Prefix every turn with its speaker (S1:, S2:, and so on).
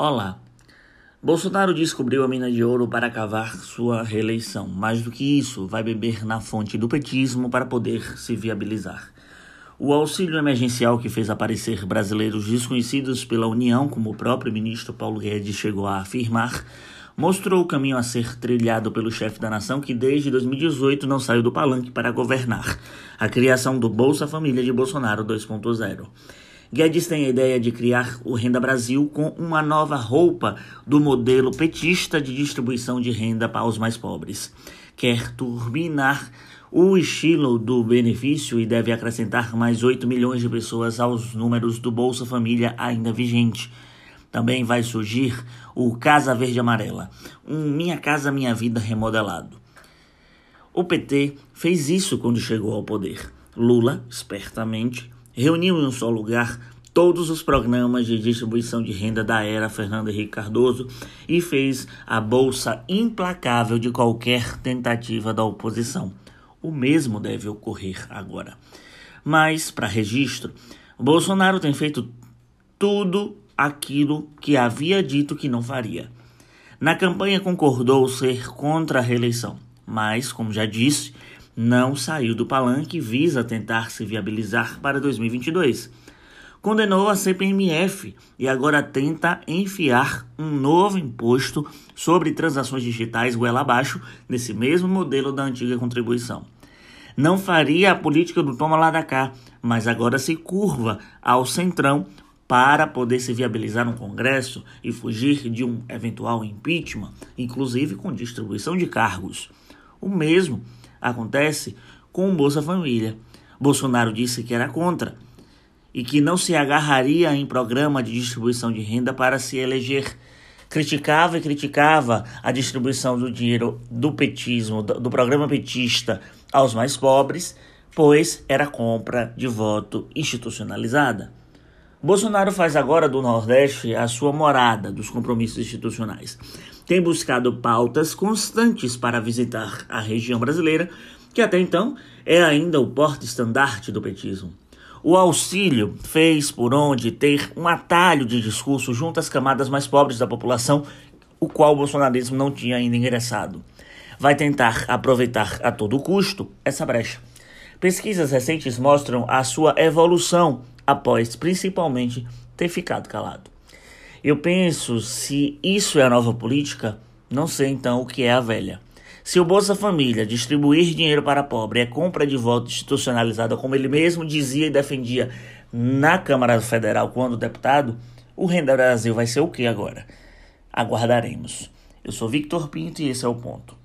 S1: Olá. Bolsonaro descobriu a mina de ouro para cavar sua reeleição. Mais do que isso, vai beber na fonte do petismo para poder se viabilizar. O auxílio emergencial que fez aparecer brasileiros desconhecidos pela União, como o próprio ministro Paulo Guedes chegou a afirmar, mostrou o caminho a ser trilhado pelo chefe da nação que desde 2018 não saiu do palanque para governar, a criação do Bolsa Família de Bolsonaro 2.0. Guedes tem a ideia de criar o Renda Brasil com uma nova roupa do modelo petista de distribuição de renda para os mais pobres. Quer turbinar o estilo do benefício e deve acrescentar mais 8 milhões de pessoas aos números do Bolsa Família ainda vigente. Também vai surgir o Casa Verde Amarela, um Minha Casa Minha Vida remodelado. O PT fez isso quando chegou ao poder. Lula, espertamente, reuniu em um só lugar todos os programas de distribuição de renda da era Fernando Henrique Cardoso e fez a bolsa implacável de qualquer tentativa da oposição. O mesmo deve ocorrer agora. Mas, para registro, Bolsonaro tem feito tudo aquilo que havia dito que não faria. Na campanha concordou ser contra a reeleição, mas, como já disse, não saiu do palanque e visa tentar se viabilizar para 2022. Condenou a CPMF e agora tenta enfiar um novo imposto sobre transações digitais goela abaixo nesse mesmo modelo da antiga contribuição. Não faria a política do toma lá da cá, mas agora se curva ao centrão para poder se viabilizar no Congresso e fugir de um eventual impeachment, inclusive com distribuição de cargos. O mesmo acontece com o Bolsa Família. Bolsonaro disse que era contra e que não se agarraria em programa de distribuição de renda para se eleger. Criticava e criticava a distribuição do dinheiro do petismo, do programa petista aos mais pobres, pois era compra de voto institucionalizada. Bolsonaro faz agora do Nordeste a sua morada dos compromissos institucionais. Tem buscado pautas constantes para visitar a região brasileira, que até então é ainda o porte-estandarte do petismo. O auxílio fez por onde ter um atalho de discurso junto às camadas mais pobres da população, o qual o bolsonarismo não tinha ainda ingressado. Vai tentar aproveitar a todo custo essa brecha. Pesquisas recentes mostram a sua evolução após principalmente ter ficado calado. Eu penso, se isso é a nova política, não sei então o que é a velha. Se o Bolsa Família distribuir dinheiro para pobre é compra de voto institucionalizada, como ele mesmo dizia e defendia na Câmara Federal quando deputado, o Renda Brasil vai ser o que agora? Aguardaremos. Eu sou Victor Pinto e esse é o ponto.